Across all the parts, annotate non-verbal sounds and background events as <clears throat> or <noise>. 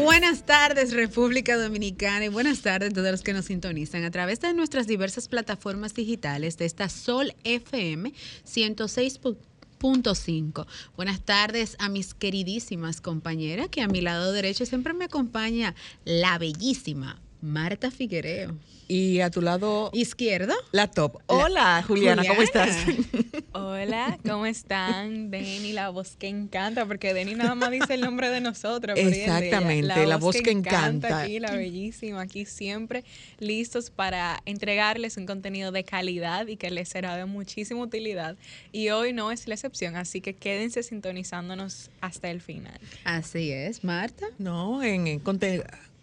Buenas tardes, República Dominicana, y buenas tardes a todos los que nos sintonizan a través de nuestras diversas plataformas digitales de esta Sol FM 106.5. Buenas tardes a mis queridísimas compañeras, que a mi lado derecho siempre me acompaña la bellísima Marta Figuereo. Y a tu lado izquierdo, la top. Hola, Juliana, ¿cómo estás? <laughs> Hola, ¿cómo están? Denny, la voz que encanta, porque Denny nada más dice el nombre de nosotros. Exactamente, la, voz, que, encanta. Aquí, la bellísima, aquí siempre listos para entregarles un contenido de calidad y que les será de muchísima utilidad. Y hoy no es la excepción, así que quédense sintonizándonos hasta el final. Así es, Marta. No, en, en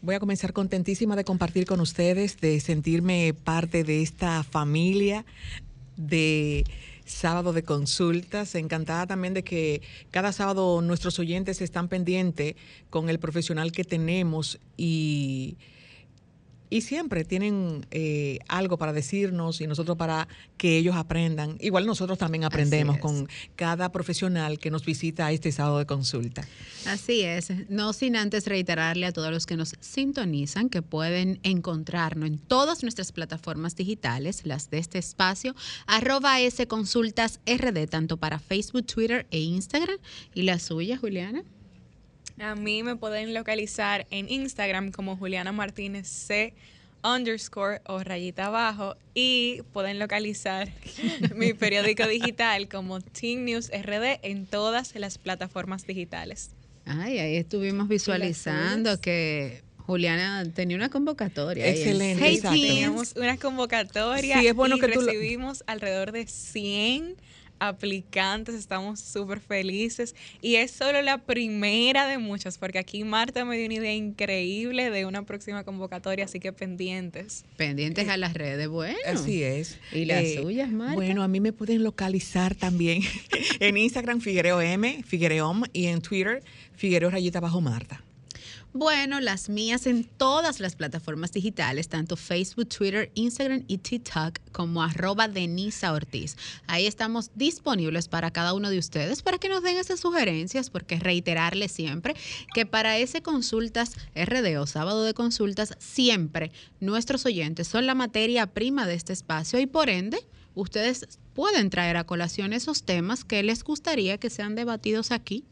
Voy a comenzar contentísima de compartir con ustedes, de sentirme parte de esta familia de sábado de consultas. Encantada también de que cada sábado nuestros oyentes están pendientes con el profesional que tenemos y y siempre tienen eh, algo para decirnos y nosotros para que ellos aprendan. Igual nosotros también aprendemos con cada profesional que nos visita a este sábado de consulta. Así es. No sin antes reiterarle a todos los que nos sintonizan que pueden encontrarnos en todas nuestras plataformas digitales, las de este espacio, arroba S Consultas RD, tanto para Facebook, Twitter e Instagram. ¿Y la suya, Juliana? A mí me pueden localizar en Instagram como Juliana Martínez C underscore o rayita abajo y pueden localizar <laughs> mi periódico digital como Teen News RD en todas las plataformas digitales. Ay, ahí estuvimos visualizando que Juliana tenía una convocatoria. Excelente. Hey, teníamos una convocatoria sí, es bueno y que recibimos alrededor de 100 aplicantes, estamos súper felices y es solo la primera de muchas, porque aquí Marta me dio una idea increíble de una próxima convocatoria, así que pendientes. Pendientes a las redes, bueno. Así es. ¿Y las eh, suyas, Marta? Bueno, a mí me pueden localizar también <laughs> en Instagram Figuereo M, Figuereom y en Twitter Figuereo Rayita Bajo Marta. Bueno, las mías en todas las plataformas digitales, tanto Facebook, Twitter, Instagram y TikTok, como arroba Denisa Ortiz. Ahí estamos disponibles para cada uno de ustedes para que nos den esas sugerencias, porque reiterarles siempre que para ese consultas RD o sábado de consultas, siempre nuestros oyentes son la materia prima de este espacio y por ende ustedes pueden traer a colación esos temas que les gustaría que sean debatidos aquí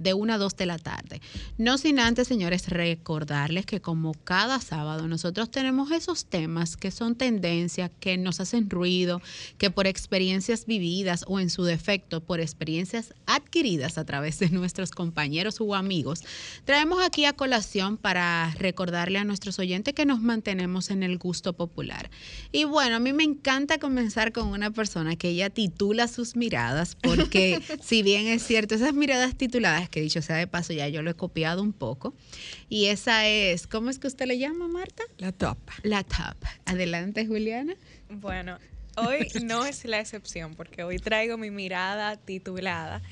de 1 a 2 de la tarde. No sin antes, señores, recordarles que como cada sábado nosotros tenemos esos temas que son tendencias, que nos hacen ruido, que por experiencias vividas o en su defecto por experiencias adquiridas a través de nuestros compañeros o amigos, traemos aquí a colación para recordarle a nuestros oyentes que nos mantenemos en el gusto popular. Y bueno, a mí me encanta comenzar con una persona que ella titula sus miradas, porque <laughs> si bien es cierto, esas miradas tituladas que dicho sea de paso, ya yo lo he copiado un poco. Y esa es, ¿cómo es que usted le llama, Marta? La top. La top. Adelante, Juliana. Bueno, hoy no es la excepción, porque hoy traigo mi mirada titulada.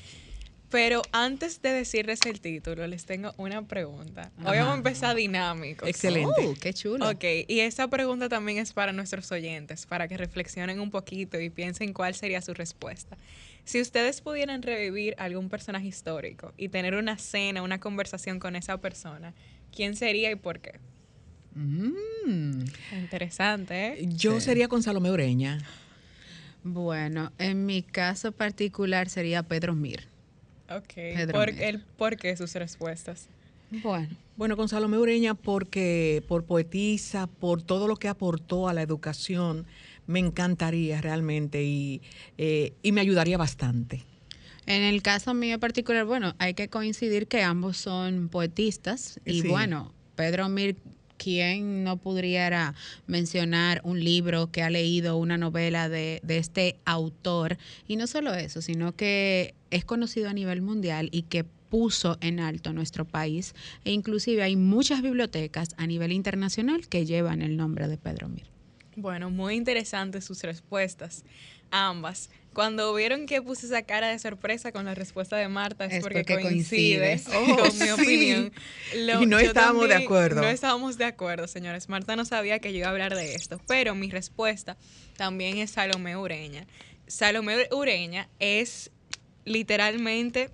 Pero antes de decirles el título, les tengo una pregunta. Hoy vamos a empezar dinámico. Excelente. Oh, qué chulo. Ok, y esa pregunta también es para nuestros oyentes, para que reflexionen un poquito y piensen cuál sería su respuesta. Si ustedes pudieran revivir algún personaje histórico y tener una cena, una conversación con esa persona, ¿quién sería y por qué? Mm. Interesante, ¿eh? Yo sería con Salomé Ureña. Bueno, en mi caso particular sería Pedro Mir. Ok. ¿Por, El, ¿Por qué sus respuestas? Bueno. Bueno, con Salomé Ureña porque por poetisa, por todo lo que aportó a la educación me encantaría realmente y, eh, y me ayudaría bastante. En el caso mío particular, bueno, hay que coincidir que ambos son poetistas y bueno, Pedro Mir, ¿quién no pudiera mencionar un libro que ha leído una novela de, de, este autor? Y no solo eso, sino que es conocido a nivel mundial y que puso en alto nuestro país e inclusive hay muchas bibliotecas a nivel internacional que llevan el nombre de Pedro Mir. Bueno, muy interesantes sus respuestas, ambas. Cuando vieron que puse esa cara de sorpresa con la respuesta de Marta es, porque, coincide <laughs> con mi opinión. y no estábamos de acuerdo. No estábamos de acuerdo, señores. Marta no sabía que yo iba a hablar de esto, pero mi respuesta también es Salomé Ureña. Salomé Ureña es literalmente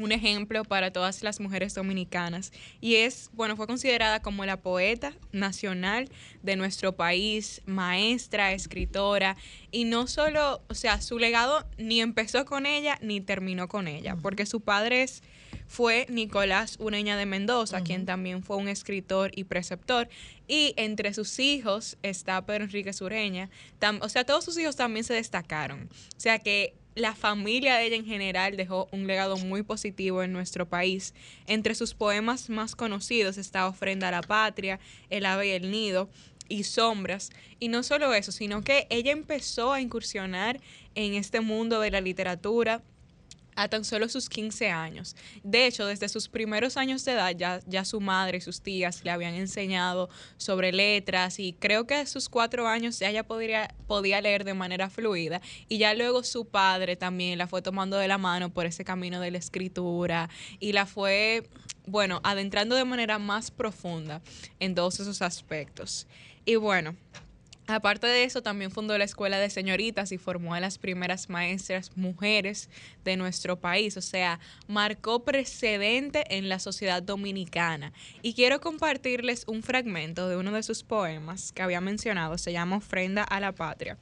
un ejemplo para todas las mujeres dominicanas y es, bueno, fue considerada como la poeta nacional de nuestro país, maestra, escritora y no solo, o sea, su legado ni empezó con ella ni terminó con ella, porque su padre fue Nicolás Ureña de Mendoza, quien también fue un escritor y preceptor. Y entre sus hijos está Pedro Enrique Ureña. o sea, todos sus hijos también se destacaron. O sea que la familia de ella en general dejó un legado muy positivo en nuestro país. Entre sus poemas más conocidos está Ofrenda a la Patria, El ave y el nido y Sombras. Y no solo eso, sino que ella empezó a incursionar en este mundo de la literatura a tan solo sus 15 años. De hecho, desde sus primeros años de edad ya, ya su madre y sus tías le habían enseñado sobre letras y creo que a sus cuatro años ya ella podría, podía leer de manera fluida y ya luego su padre también la fue tomando de la mano por ese camino de la escritura y la fue, bueno, adentrando de manera más profunda en todos esos aspectos. Y bueno, Aparte de eso, también fundó la Escuela de Señoritas y formó a las primeras maestras mujeres de nuestro país. O sea, marcó precedente en la sociedad dominicana. Y quiero compartirles un fragmento de uno de sus poemas que había mencionado. Se llama Ofrenda a la Patria.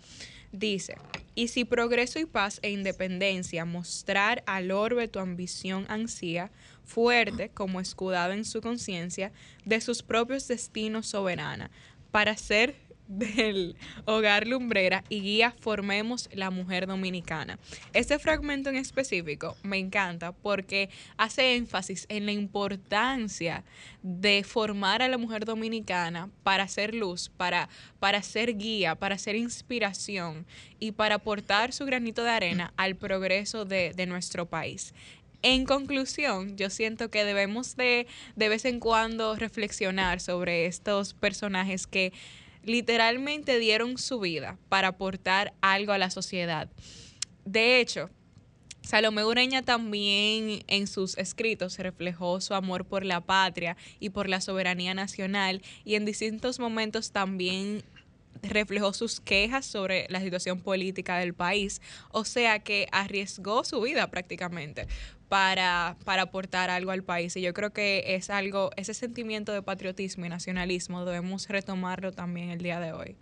Dice, y si progreso y paz e independencia mostrar al orbe tu ambición ansía, fuerte como escudado en su conciencia, de sus propios destinos soberana, para ser del Hogar Lumbrera y guía Formemos la Mujer Dominicana. Este fragmento en específico me encanta porque hace énfasis en la importancia de formar a la mujer dominicana para ser luz, para, para ser guía, para ser inspiración y para aportar su granito de arena <clears throat> al progreso de, de nuestro país. En conclusión, yo siento que debemos de de vez en cuando reflexionar sobre estos personajes que literalmente dieron su vida para aportar algo a la sociedad. De hecho, Salomé Ureña también en sus escritos reflejó su amor por la patria y por la soberanía nacional y en distintos momentos también reflejó sus quejas sobre la situación política del país, o sea que arriesgó su vida prácticamente para, para aportar algo al país. Y yo creo que es algo, ese sentimiento de patriotismo y nacionalismo debemos retomarlo también el día de hoy.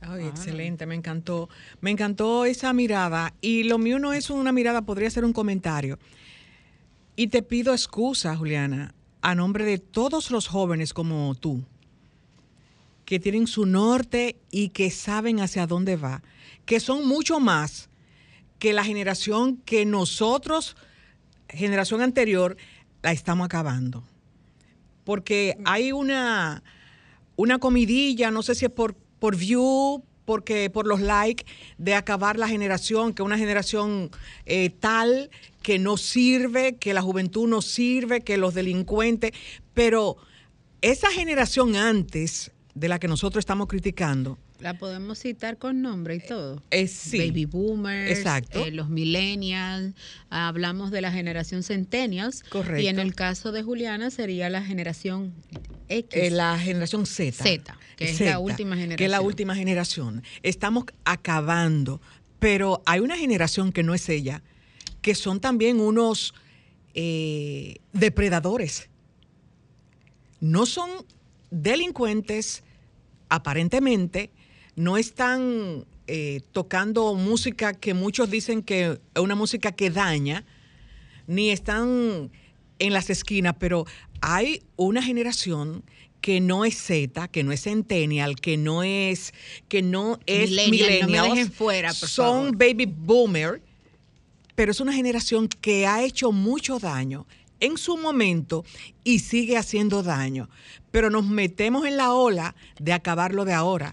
Ay, excelente, me encantó. Me encantó esa mirada. Y lo mío no es una mirada, podría ser un comentario. Y te pido excusa, Juliana, a nombre de todos los jóvenes como tú, que tienen su norte y que saben hacia dónde va, que son mucho más que la generación que nosotros generación anterior la estamos acabando. Porque hay una, una comidilla, no sé si es por, por view, porque por los likes, de acabar la generación, que una generación eh, tal que no sirve, que la juventud no sirve, que los delincuentes, pero esa generación antes de la que nosotros estamos criticando, la podemos citar con nombre y todo. Eh, sí. Baby boomers, Exacto. Eh, los millennials, hablamos de la generación centennials. Correcto. Y en el caso de Juliana sería la generación X. Eh, la generación Z. Z, que es la última generación. Que es la última generación. Estamos acabando, pero hay una generación que no es ella, que son también unos depredadores. No son delincuentes, aparentemente, no están eh, tocando música que muchos dicen que es una música que daña, ni están en las esquinas, pero hay una generación que no es Z, que no es Centennial, que no es, que no es millennial, fuera, son baby boomer, pero es una generación que ha hecho mucho daño en su momento y sigue haciendo daño. Pero nos metemos en la ola de acabarlo de ahora.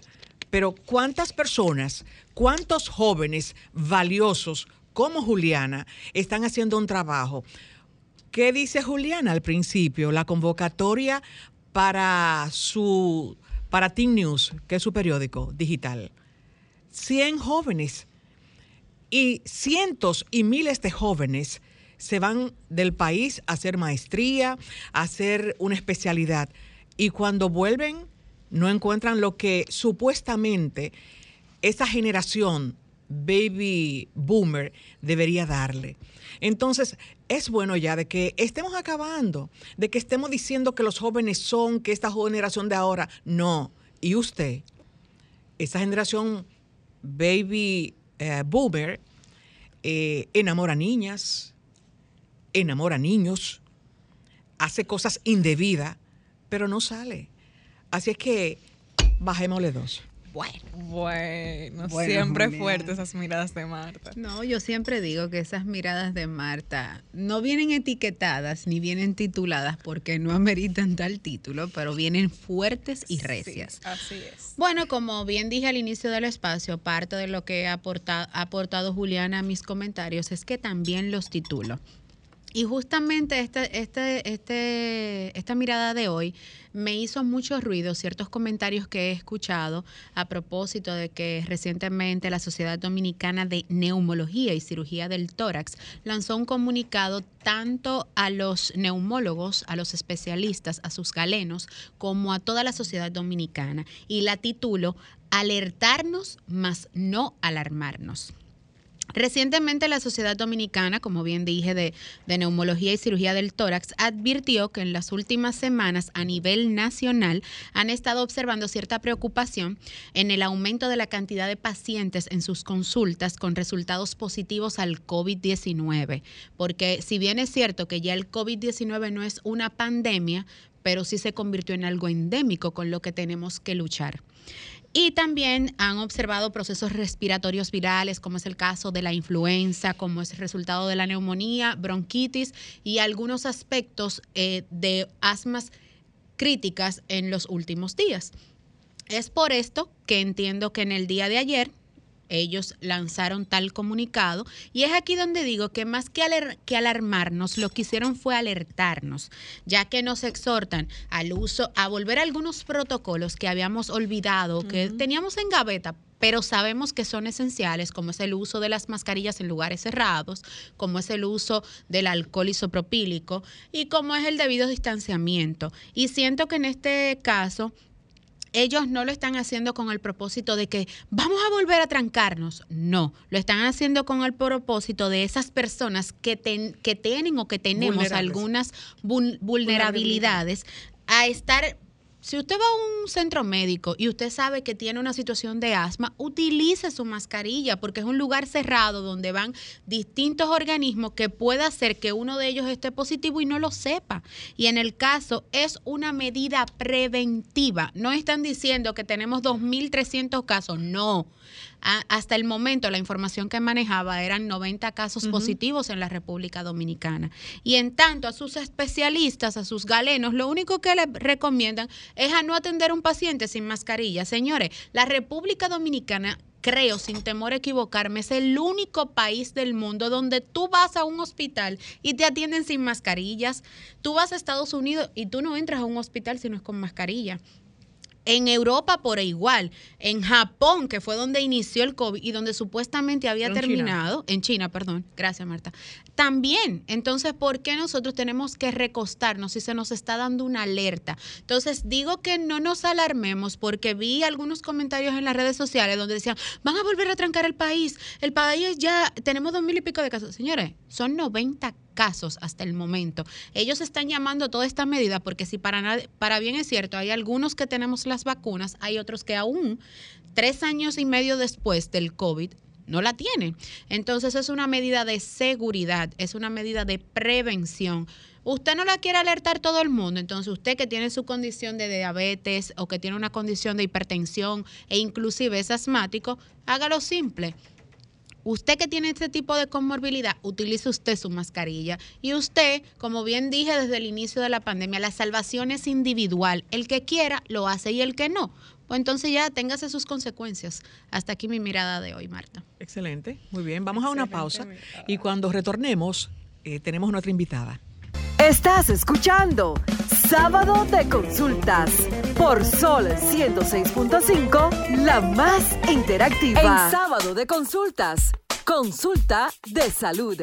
Pero ¿cuántas personas, cuántos jóvenes valiosos como Juliana están haciendo un trabajo? ¿Qué dice Juliana al principio? La convocatoria para su para Team News, que es su periódico digital. 100 jóvenes y cientos y miles de jóvenes se van del país a hacer maestría, a hacer una especialidad. Y cuando vuelven no encuentran lo que supuestamente esa generación baby boomer debería darle. Entonces, es bueno ya de que estemos acabando, de que estemos diciendo que los jóvenes son, que esta generación de ahora, no. Y usted, esa generación baby eh, boomer, eh, enamora niñas, enamora niños, hace cosas indebidas, pero no sale. Así es que bajémosle dos. Bueno. Bueno, siempre fuertes esas miradas de Marta. No, yo siempre digo que esas miradas de Marta no vienen etiquetadas ni vienen tituladas porque no ameritan tal título, pero vienen fuertes y recias. así es. Bueno, como bien dije al inicio del espacio, parte de lo que ha aportado, ha aportado Juliana a mis comentarios es que también los titulo. Y justamente este, este, este, esta mirada de hoy me hizo mucho ruido ciertos comentarios que he escuchado a propósito de que recientemente la Sociedad Dominicana de Neumología y Cirugía del Tórax lanzó un comunicado tanto a los neumólogos, a los especialistas, a sus galenos, como a toda la sociedad dominicana. Y la titulo Alertarnos, más no alarmarnos. Recientemente la Sociedad Dominicana, como bien dije, de, Neumología y Cirugía del Tórax, advirtió que en las últimas semanas a nivel nacional han estado observando cierta preocupación en el aumento de la cantidad de pacientes en sus consultas con resultados positivos al COVID-19. Porque si bien es cierto que ya el COVID-19 no es una pandemia, pero sí se convirtió en algo endémico con lo que tenemos que luchar. Y también han observado procesos respiratorios virales, como es el caso de la influenza, como es el resultado de la neumonía, bronquitis y algunos aspectos eh, de asmas críticas en los últimos días. Es por esto que entiendo que en el día de ayer ellos lanzaron tal comunicado y es aquí donde digo que más que, que alarmarnos, lo que hicieron fue alertarnos, ya que nos exhortan al uso, a volver a algunos protocolos que habíamos olvidado, que teníamos en gaveta pero sabemos que son esenciales, como es el uso de las mascarillas en lugares cerrados, como es el uso del alcohol isopropílico y como es el debido distanciamiento. Y siento que en este caso ellos no lo están haciendo con el propósito de que vamos a volver a trancarnos. No, lo están haciendo con el propósito de esas personas que, que tienen o que tenemos algunas vulnerabilidades a estar si usted va a un centro médico y usted sabe que tiene una situación de asma, utilice su mascarilla porque es un lugar cerrado donde van distintos organismos que puede hacer que uno de ellos esté positivo y no lo sepa. Y en el caso es una medida preventiva. No están diciendo que tenemos 2.300 casos, no hasta el momento la información que manejaba eran 90 casos positivos en la República Dominicana. Y en tanto a sus especialistas, a sus galenos, lo único que le recomiendan es a no atender a un paciente sin mascarilla. Señores, la República Dominicana creo, sin temor a equivocarme, es el único país del mundo donde tú vas a un hospital y te atienden sin mascarillas. Tú vas a Estados Unidos y tú no entras a un hospital si no es con mascarilla. En Europa por igual, en Japón, que fue donde inició el COVID y donde supuestamente había terminado, en China, perdón, gracias Marta, también. Entonces, ¿por qué nosotros tenemos que recostarnos si se nos está dando una alerta? Entonces, digo que no nos alarmemos porque vi algunos comentarios en las redes sociales donde decían, van a volver a trancar el país, el país ya, tenemos dos mil y pico de casos. Señores, son 90 casos hasta el momento. Ellos están llamando toda esta medida porque si para, para bien es cierto, hay algunos que tenemos las vacunas, hay otros que aún tres años y medio después del COVID no la tienen. Entonces es una medida de seguridad, es una medida de prevención. Usted no la quiere alertar todo el mundo, entonces usted que tiene su condición de diabetes o que tiene una condición de hipertensión e inclusive es asmático, hágalo simple. Usted que tiene este tipo de comorbilidad, utilice usted su mascarilla. Y usted, como bien dije desde el inicio de la pandemia, la salvación es individual. El que quiera lo hace y el que no. Pues entonces ya téngase sus consecuencias. Hasta aquí mi mirada de hoy, Marta. Excelente, muy bien. Vamos a una pausa y cuando retornemos eh, tenemos nuestra invitada. Estás escuchando Sábado de Consultas por Sol 106.5, la más interactiva. En Sábado de Consultas, consulta de salud.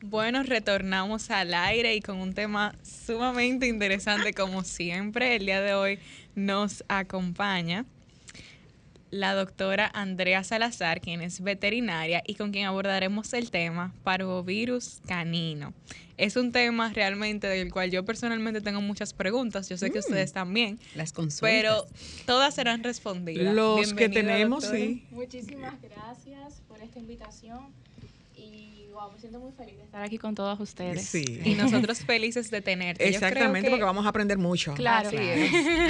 Bueno, retornamos al aire y con un tema sumamente interesante como siempre. El día de hoy nos acompaña la doctora Andrea Salazar, quien es veterinaria y con quien abordaremos el tema parvovirus canino. Es un tema realmente del cual yo personalmente tengo muchas preguntas, yo sé que mm. ustedes también. Las consultas. Pero todas serán respondidas. Los que tenemos, sí. Muchísimas gracias por esta invitación me siento muy feliz de estar aquí con todos ustedes. Y nosotros felices de tenerte. Exactamente, porque vamos a aprender mucho. Claro.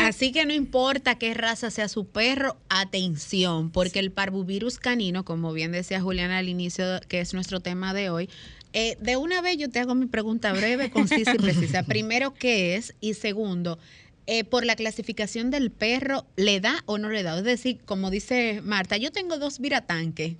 Así, que no importa qué raza sea su perro, atención, porque el parvovirus canino, como bien decía Juliana al inicio, que es nuestro tema de hoy, eh, de una vez yo te hago mi pregunta breve, concisa y precisa. <laughs> Primero, ¿qué es? Y segundo, eh, por la clasificación del perro, ¿le da o no le da? Es decir, como dice Marta, yo tengo dos viratanques.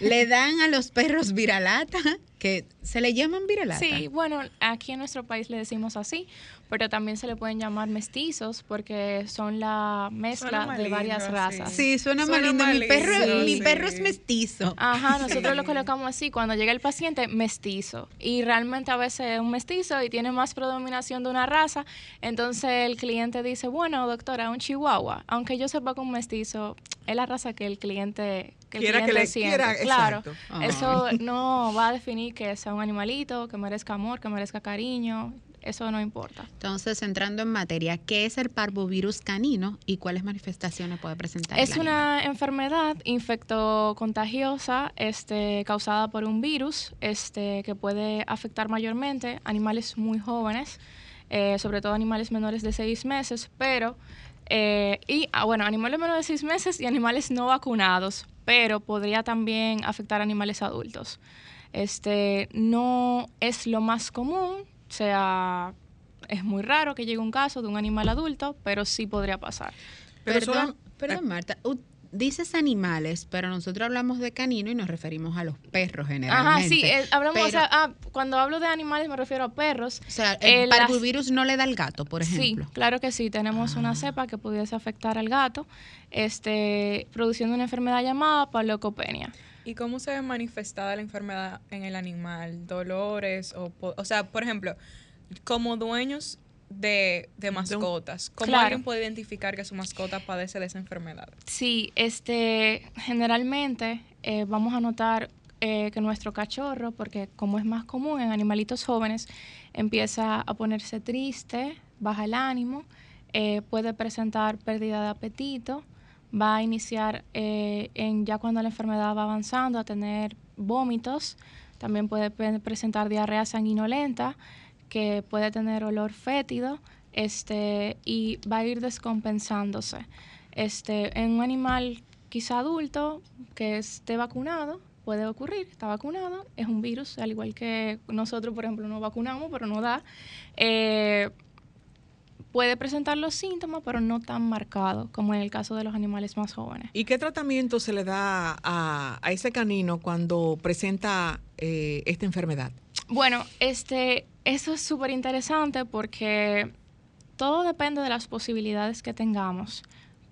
¿Le dan a los perros viralata? Que se le llaman viralata. Sí, bueno, aquí en nuestro país le decimos así, pero también se le pueden llamar mestizos porque son la mezcla de varias razas. Sí, suena, más lindo. Mi perro, mi perro es mestizo. Ajá, <laughs> nosotros lo colocamos así. Cuando llega el paciente, mestizo. Y realmente a veces es un mestizo y tiene más predominación de una raza. Entonces el cliente dice, bueno, doctora, un chihuahua. Aunque yo sepa que un mestizo es la raza que el cliente que el quiera cliente que quiera, claro, eso no va a definir que sea un animalito, que merezca amor, que merezca cariño eso no importa. Entonces, entrando en materia, ¿qué es el parvovirus canino y cuáles manifestaciones puede presentar? Es una enfermedad infectocontagiosa este, causada por un virus este, que puede afectar mayormente animales muy jóvenes, eh, sobre todo animales menores de seis meses, pero, eh, y ah, bueno, animales menores de seis meses y animales no vacunados, pero podría también afectar animales adultos. Este, no es lo más común, o sea, es muy raro que llegue un caso de un animal adulto, pero sí podría pasar. Pero perdón, perdón Marta, dices animales, pero nosotros hablamos de canino y nos referimos a los perros generalmente. Ajá, sí, eh, hablamos, ah, cuando hablo de animales me refiero a perros. O sea, el parvovirus no le da al gato, por ejemplo. Sí, claro que sí, tenemos una ah. cepa que pudiese afectar al gato, este, produciendo una enfermedad llamada palocopenia. ¿Y cómo se ve manifestada la enfermedad en el animal? ¿Dolores? O, o sea, por ejemplo, como dueños de, mascotas, ¿cómo alguien puede identificar que su mascota padece de esa enfermedad? Sí, este, generalmente eh, vamos a notar eh, que nuestro cachorro, porque como es más común en animalitos jóvenes, empieza a ponerse triste, baja el ánimo, eh, puede presentar pérdida de apetito, va a iniciar eh, en ya cuando la enfermedad va avanzando a tener vómitos, también puede presentar diarrea sanguinolenta, que puede tener olor fétido, este, y va a ir descompensándose. Este, en un animal quizá adulto que esté vacunado, puede ocurrir, está vacunado, es un virus, al igual que nosotros, por ejemplo, no vacunamos, pero no da. Eh, puede presentar los síntomas, pero no tan marcado como en el caso de los animales más jóvenes. ¿Y qué tratamiento se le da a, ese canino cuando presenta eh, esta enfermedad? Bueno, este, eso es súper interesante porque todo depende de las posibilidades que tengamos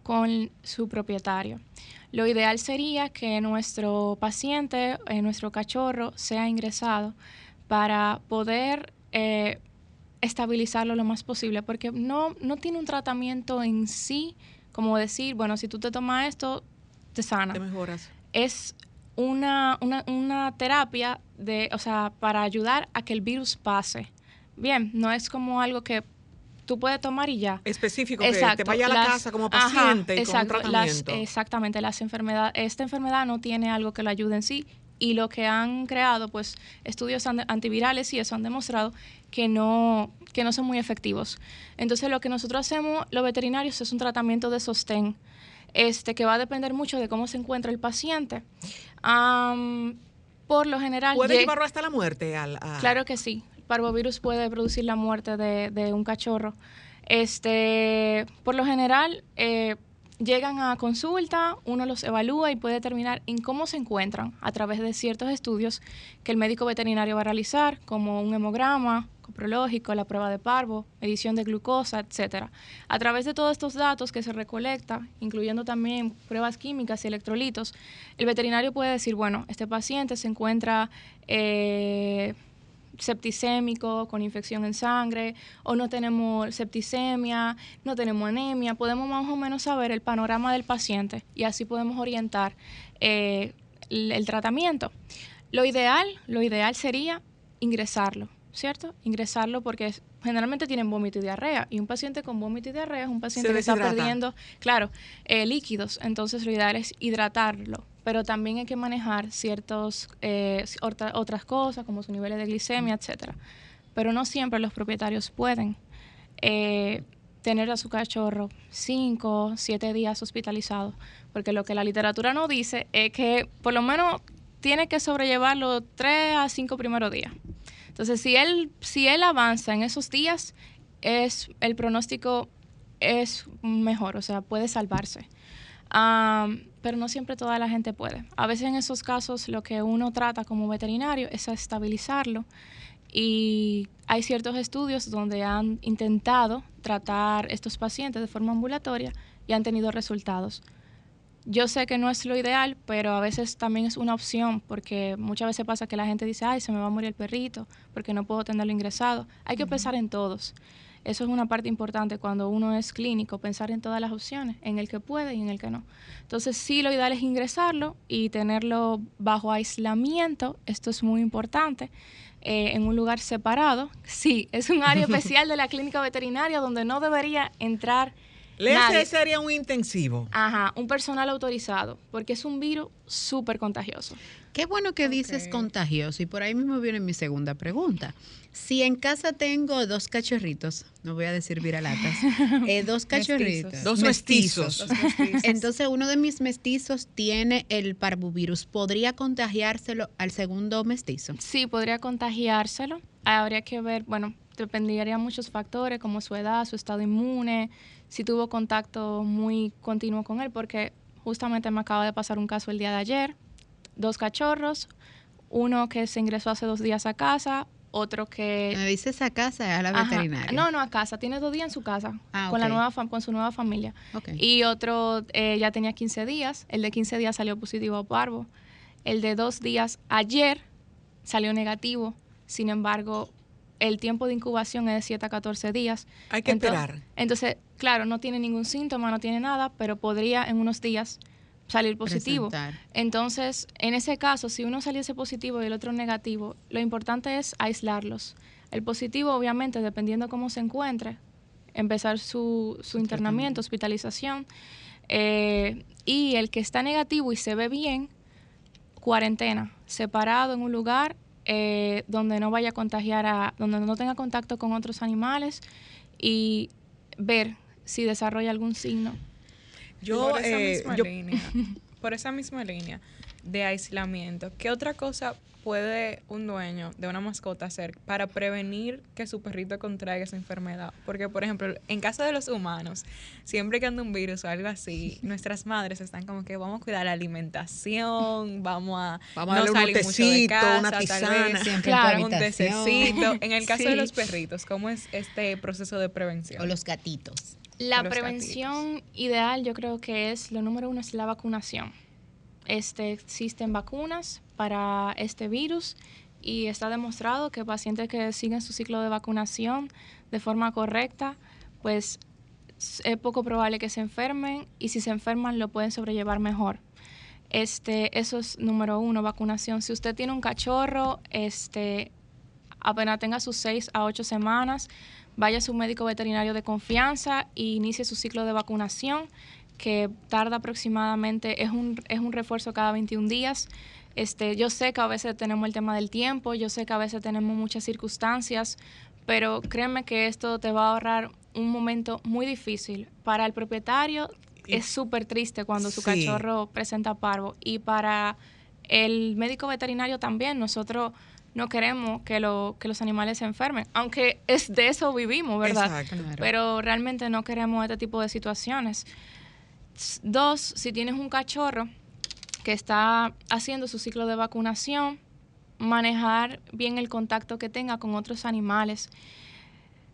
con su propietario. Lo ideal sería que nuestro paciente, eh, nuestro cachorro, sea ingresado para poder eh, estabilizarlo lo más posible, porque no, no tiene un tratamiento en sí, como decir, bueno, si tú te tomas esto, te sana. Te mejoras. Es una, una, una terapia de, o sea, para ayudar a que el virus pase. Bien, no es como algo que tú puedes tomar y ya. Específico, que te vaya a la casa como paciente y con un tratamiento. exactamente, las enfermedades, esta enfermedad no tiene algo que la ayude en sí y lo que han creado, pues estudios antivirales y eso han demostrado que no, que no son muy efectivos. Entonces lo que nosotros hacemos, los veterinarios, es un tratamiento de sostén, este, que va a depender mucho de cómo se encuentra el paciente. por lo general... ¿Puede llevarlo hasta la muerte? Al, Claro que sí. El parvovirus puede producir la muerte de, de un cachorro. Este, por lo general, eh, llegan a consulta, uno los evalúa y puede determinar en cómo se encuentran a través de ciertos estudios que el médico veterinario va a realizar, como un hemograma, coprológico, la prueba de parvo, medición de glucosa, etcétera. A través de todos estos datos que se recolecta, incluyendo también pruebas químicas y electrolitos, el veterinario puede decir, bueno, este paciente se encuentra eh, septicémico, con infección en sangre, o no tenemos septicemia, no tenemos anemia, podemos más o menos saber el panorama del paciente y así podemos orientar eh, el, tratamiento. Lo ideal, lo ideal sería ingresarlo, ¿cierto? Ingresarlo porque generalmente tienen vómito y diarrea y un paciente con vómito y diarrea es un paciente que está perdiendo, claro, eh, líquidos, entonces lo ideal es hidratarlo pero también hay que manejar ciertos, eh, otras cosas como su niveles de glicemia, etcétera. Pero no siempre los propietarios pueden eh, tener a su cachorro 5, 7 días hospitalizado, porque lo que la literatura no dice es que por lo menos tiene que sobrellevarlo 3 a 5 primeros días. Entonces, si él, si él avanza en esos días, es, el pronóstico es mejor, o sea, puede salvarse pero no siempre toda la gente puede. A veces en esos casos lo que uno trata como veterinario es estabilizarlo y hay ciertos estudios donde han intentado tratar estos pacientes de forma ambulatoria y han tenido resultados. Yo sé que no es lo ideal, pero a veces también es una opción porque muchas veces pasa que la gente dice, ay, se me va a morir el perrito porque no puedo tenerlo ingresado. Hay que pensar en todos. Eso es una parte importante cuando uno es clínico, pensar en todas las opciones, en el que puede y en el que no. Entonces, sí, lo ideal es ingresarlo y tenerlo bajo aislamiento. Esto es muy importante. Eh, en un lugar separado. Sí, es un área <laughs> especial de la clínica veterinaria donde no debería entrar. Le sería un intensivo. Ajá, un personal autorizado, porque es un virus súper contagioso. Qué bueno que dices contagioso y por ahí mismo viene mi segunda pregunta. Si en casa tengo dos cachorritos, no voy a decir viralatas, <laughs> eh, dos cachorritos. Dos mestizos. Entonces uno de mis mestizos tiene el parvovirus. ¿Podría contagiárselo al segundo mestizo? Sí, podría contagiárselo. Habría que ver, bueno, dependería muchos factores como su edad, su estado inmune, si tuvo contacto muy continuo con él, porque justamente me acaba de pasar un caso el día de ayer dos cachorros, uno que se ingresó hace dos días a casa, otro que... Me dices a casa, a la veterinaria. No, no, a casa. Tiene dos días en su casa ah, con, la nueva con su nueva familia. Y otro eh, ya tenía 15 días. El de 15 días salió positivo a parvo. El de dos días ayer salió negativo. Sin embargo, el tiempo de incubación es de 7 a 14 días. Hay que esperar. Entonces, claro, no tiene ningún síntoma, no tiene nada, pero podría en unos días salir positivo. Entonces, en ese caso, si uno saliese positivo y el otro negativo, lo importante es aislarlos. El positivo, obviamente, dependiendo cómo se encuentre, empezar su, su internamiento, hospitalización. Eh, y el que está negativo y se ve bien, cuarentena, separado en un lugar eh, donde no vaya a contagiar a, donde no tenga contacto con otros animales y ver si desarrolla algún signo. Yo, por esa, eh, misma línea, <laughs> por esa misma línea de aislamiento, ¿qué otra cosa puede un dueño de una mascota hacer para prevenir que su perrito contraiga esa enfermedad? Porque, por ejemplo, en caso de los humanos, siempre que anda un virus o algo así, <laughs> nuestras madres están como que vamos a cuidar la alimentación, vamos a vamos no a salir un mucho de casa, una tisana, claro, un tececito. <laughs> En el caso de los perritos, ¿cómo es este proceso de prevención? O los gatitos. La prevención ideal yo creo que es, lo número uno es la vacunación. Este, existen vacunas para este virus y está demostrado que pacientes que siguen su ciclo de vacunación de forma correcta, pues es poco probable que se enfermen y si se enferman lo pueden sobrellevar mejor. Este, eso es número uno, vacunación. Si usted tiene un cachorro, este, apenas tenga sus seis a ocho semanas, vaya a su médico veterinario de confianza e inicie su ciclo de vacunación, que tarda aproximadamente, es un, es un refuerzo cada 21 días. Este, yo sé que a veces tenemos el tema del tiempo, yo sé que a veces tenemos muchas circunstancias, pero créeme que esto te va a ahorrar un momento muy difícil. Para el propietario es súper triste cuando su cachorro presenta parvo y para el médico veterinario también. Nosotros no queremos que, lo, que los animales se enfermen, aunque es de eso vivimos, ¿verdad? Pero realmente no queremos este tipo de situaciones. Dos, si tienes un cachorro que está haciendo su ciclo de vacunación, manejar bien el contacto que tenga con otros animales.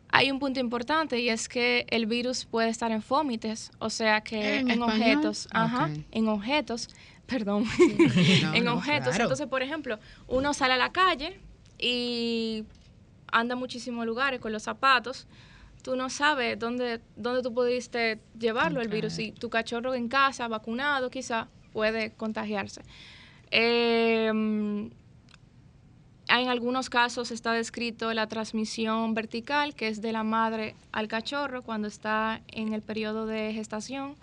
Hay un punto importante y es que el virus puede estar en fómites, o sea que en, objetos, ajá, en objetos <laughs> perdón, <laughs> en objetos. Entonces, por ejemplo, uno sale a la calle y anda muchísimos lugares con los zapatos, tú no sabes dónde, dónde tú pudiste llevarlo el virus. Si tu cachorro en casa, vacunado, quizá puede contagiarse. Em, en algunos casos está descrito la transmisión vertical, que es de la madre al cachorro cuando está en el periodo de gestación,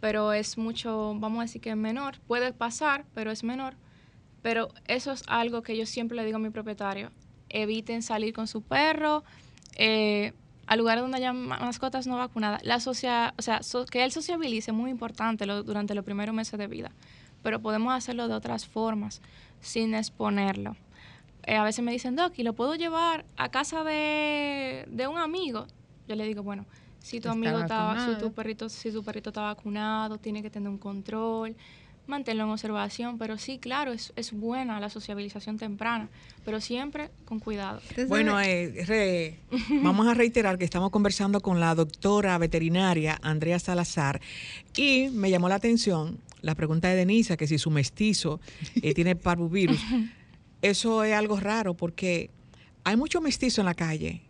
pero es mucho, vamos a decir que es menor. Puede pasar, pero es menor. Pero eso es algo que yo siempre le digo a mi propietario. Eviten salir con su perro. Eh, a lugares donde haya mascotas no vacunadas. La socia, o sea, que él sociabilice es muy importante durante los primeros meses de vida, pero podemos hacerlo de otras formas, sin exponerlo. Eh, a veces me dicen, Doc, ¿y lo puedo llevar a casa de, de un amigo? Yo le digo, bueno, si tu amigo está, si tu perrito, si tu perrito está vacunado, tiene que tener un control manténlo en observación, pero sí, claro, es, es buena la sociabilización temprana, pero siempre con cuidado. Bueno, eh, <laughs> vamos a reiterar que estamos conversando con la doctora veterinaria Andrea Salazar y me llamó la atención la pregunta de Denisa, que si su mestizo eh, <laughs> tiene parvovirus. Eso es algo raro porque hay mucho mestizo en la calle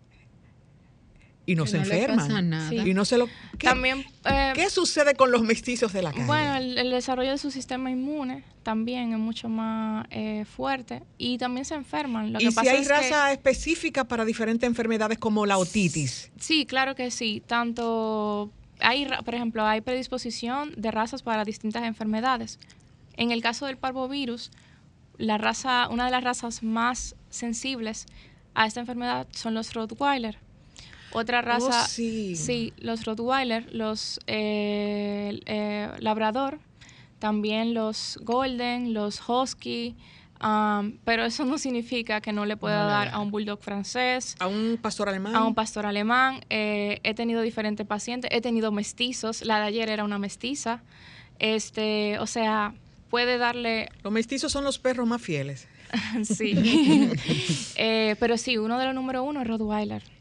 y no se enferman. Y no se lo. ¿qué, también, eh, ¿Qué sucede con los mestizos de la calle? Bueno, el, desarrollo de su sistema inmune también es mucho más eh, fuerte y también se enferman. Lo ¿Y si hay raza específica para diferentes enfermedades como la otitis? Sí, claro que sí. Tanto hay, por ejemplo, hay predisposición de razas para distintas enfermedades. En el caso del parvovirus, la raza, una de las razas más sensibles a esta enfermedad son los Rottweiler otra oh, raza, sí. los Rottweiler, los eh, eh, Labrador, también los Golden, los Husky, um, pero eso no significa que no le pueda dar a un bulldog francés. A un pastor alemán. A un pastor alemán. Eh, he tenido diferentes pacientes, he tenido mestizos. La de ayer era una mestiza. Este, o sea, puede darle. Los mestizos son los perros más fieles. <laughs> sí. <laughs> pero sí, uno de los número uno es Rottweiler.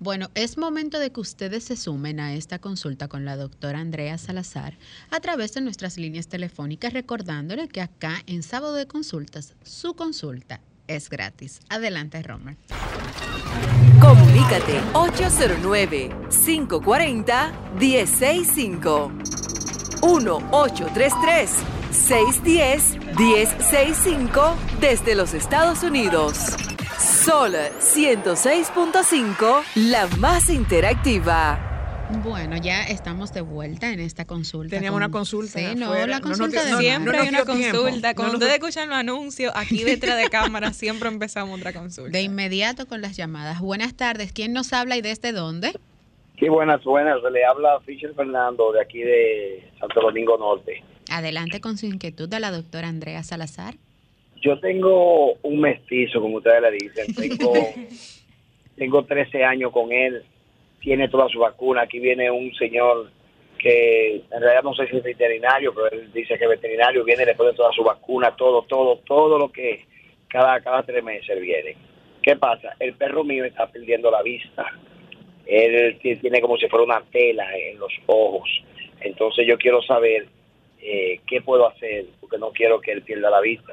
Bueno, es momento de que ustedes se sumen a esta consulta con la doctora Andrea Salazar a través de nuestras líneas telefónicas, recordándole que acá en Sábado de Consultas, su consulta es gratis. Adelante, Romer. Comunícate 809-540-1065. 1-833-610-1065 desde los Estados Unidos. Sol 106.5, la más interactiva. Bueno, ya estamos de vuelta en esta consulta. Teníamos una consulta. Sí, no, la consulta de siempre hay una consulta. Cuando ustedes escuchan los anuncios, aquí <laughs> detrás de cámara siempre empezamos otra consulta. De inmediato con las llamadas. Buenas tardes. ¿Quién nos habla y desde dónde? Sí, buenas, buenas. Le habla Fischer Fernando de aquí de Santo Domingo Norte. Adelante con su inquietud de la doctora Andrea Salazar. Yo tengo un mestizo, como ustedes le dicen. Tengo, <laughs> tengo 13 años con él. Tiene toda su vacuna. Aquí viene un señor que en realidad no sé si es veterinario, pero él dice que veterinario viene, le pone toda su vacuna, todo, todo, todo lo que cada, cada tres meses viene. ¿Qué pasa? El perro mío está perdiendo la vista. Él tiene como si fuera una tela en los ojos. Entonces yo quiero saber eh, qué puedo hacer, porque no quiero que él pierda la vista.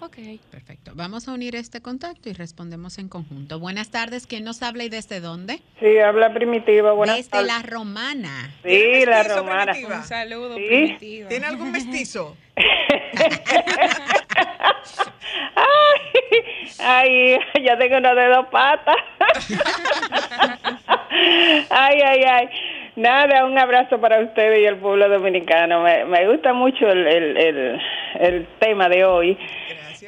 Ok. Perfecto. Vamos a unir este contacto y respondemos en conjunto. Buenas tardes. ¿Quién nos habla y desde dónde? Sí, habla Primitiva. Buenas desde la Romana. Sí, la Romana. Un saludo, Primitiva. ¿Tiene algún mestizo? <laughs> ay, ya tengo uno de dos patas. <laughs> ay, ay, ay. Nada, un abrazo para ustedes y el pueblo dominicano. Me, me gusta mucho el, el, el, el tema de hoy.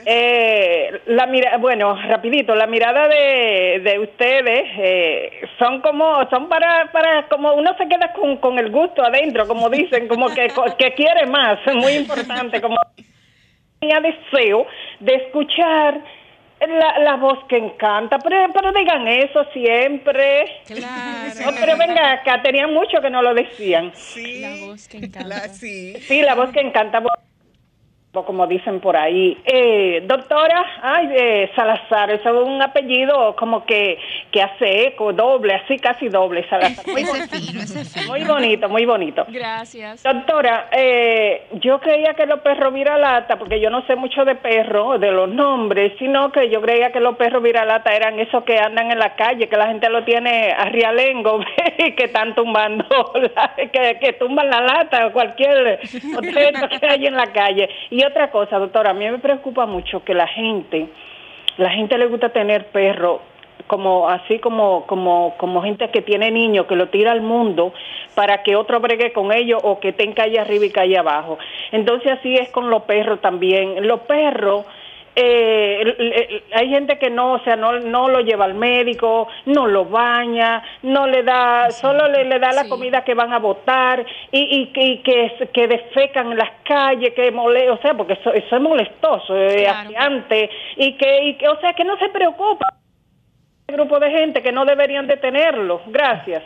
Eh, la mira, bueno, rapidito, la mirada de, de ustedes eh, son como, son para, para, como uno se queda con, con el gusto adentro, como dicen, como que, que quiere más, muy importante, como tenía deseo de escuchar la, la voz que encanta, pero, pero digan eso siempre. Claro. pero venga, acá tenían mucho que no lo decían. Sí, la voz que encanta. sí. sí, la voz que encanta como dicen por ahí. Eh, doctora, ay, Salazar, eso es un apellido como que, que hace eco doble, así casi doble, Muy, <laughs> fino, muy bonito, muy bonito. Gracias. Doctora, eh, yo creía que los perros viralata, porque yo no sé mucho de perros, de los nombres, sino que yo creía que los perros viralata eran esos que andan en la calle, que la gente lo tiene a rialengo, <laughs> que están tumbando, que, que tumban la lata o cualquier <laughs> objeto que hay en la calle. Y otra cosa, doctora, a mí me preocupa mucho que la gente, la gente le gusta tener perro como así como como como gente que tiene niños que lo tira al mundo para que otro bregue con ellos o que estén calle arriba y calle abajo. Entonces así es con los perros también. Los perros eh, hay gente que no, o sea, no, no lo lleva al médico, no lo baña, no le da, solo le, le da la comida que van a botar y, y, que, que defecan en las calles, que mole, o sea, porque eso, eso es molestoso, es y que, y que, o sea, que no se preocupa grupo de gente que no deberían de tenerlo. Gracias.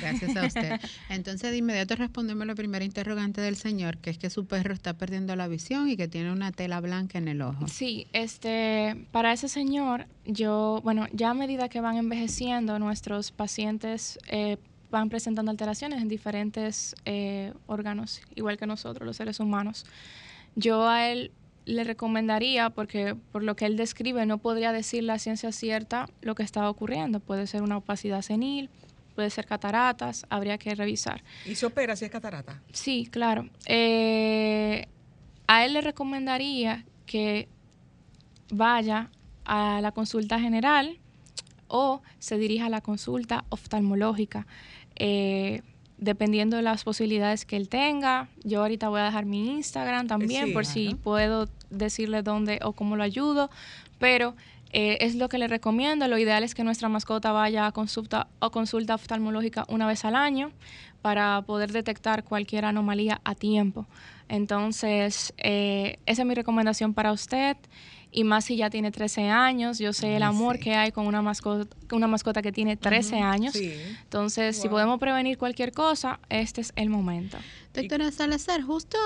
Gracias a usted. Entonces, de inmediato respondemos la primera interrogante del señor, que es que su perro está perdiendo la visión y que tiene una tela blanca en el ojo. Sí, este, para ese señor, yo, bueno, ya a medida que van envejeciendo, nuestros pacientes eh, van presentando alteraciones en diferentes eh, órganos, igual que nosotros, los seres humanos. Yo a él le recomendaría, porque por lo que él describe, no podría decir la ciencia cierta lo que está ocurriendo. Puede ser una opacidad senil, puede ser cataratas, habría que revisar. ¿Y se opera si es catarata? Sí, claro. Eh, a él le recomendaría que vaya a la consulta general o se dirija a la consulta oftalmológica. Eh, dependiendo de las posibilidades que él tenga. Yo ahorita voy a dejar mi Instagram también por si puedo decirle dónde o cómo lo ayudo, pero eh, es lo que le recomiendo. Lo ideal es que nuestra mascota vaya a consulta o consulta oftalmológica una vez al año para poder detectar cualquier anomalía a tiempo. Entonces, eh, esa es mi recomendación para usted y más si ya tiene 13 años. Yo sé el amor que hay con una mascota, una mascota que tiene 13 años. Entonces, si podemos prevenir cualquier cosa, este es el momento. Doctora Salazar, justo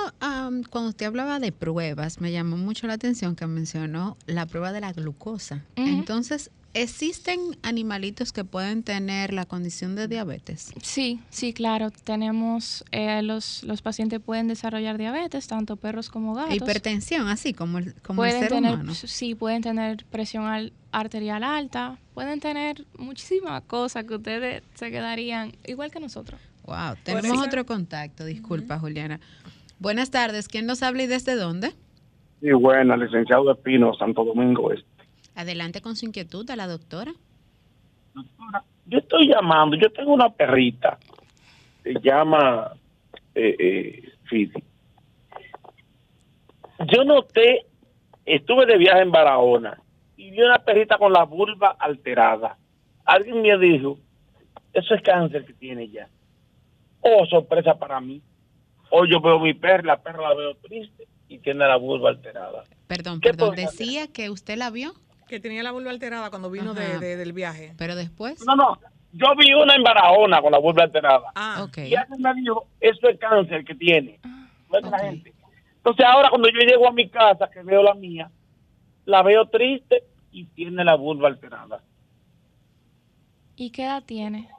cuando usted hablaba de pruebas, me llamó mucho la atención que mencionó la prueba de la glucosa. Entonces, ¿Existen animalitos que pueden tener la condición de diabetes? Sí, sí, claro. Tenemos, eh, los, los pacientes pueden desarrollar diabetes, tanto perros como gatos. Hipertensión, así como el, como el ser humano. Sí, pueden tener presión arterial alta, pueden tener muchísimas cosas que ustedes se quedarían igual que nosotros. Wow, tenemos otro contacto, disculpa Juliana. Buenas tardes, ¿quién nos habla y desde dónde? Sí, buena, licenciado Espino, Santo Domingo Este. Adelante con su inquietud a la doctora. Doctora, yo estoy llamando, yo tengo una perrita, se llama eh, eh, Fidi. Yo noté, estuve de viaje en Barahona y vi una perrita con la vulva alterada. Alguien me dijo, eso es cáncer que tiene ya. Oh, sorpresa para mí. Hoy yo veo mi perra, la perra la veo triste y tiene la vulva alterada. Perdón, perdón, decía que usted la vio. Que tenía la vulva alterada cuando vino de, del viaje. Pero después. No, no. Yo vi una en Barahona con la vulva alterada. Ah, ok. Y alguien me dijo, eso es cáncer que tiene. Ah, gente. Entonces ahora cuando yo llego a mi casa, que veo la mía, la veo triste y tiene la vulva alterada. ¿Y qué edad tiene?